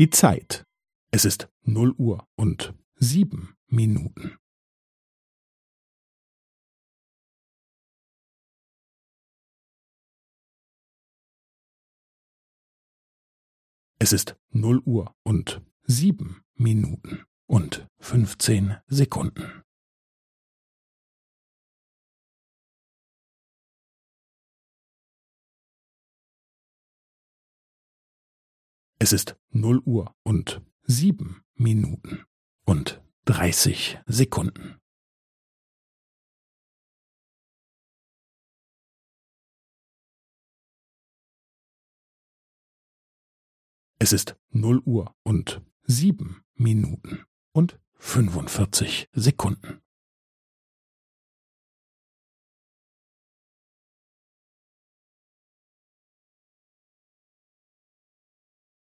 Die Zeit. Es ist null Uhr und sieben Minuten. Es ist null Uhr und sieben Minuten und fünfzehn Sekunden. Es ist null Uhr und sieben Minuten und dreißig Sekunden. Es ist null Uhr und sieben Minuten und fünfundvierzig Sekunden.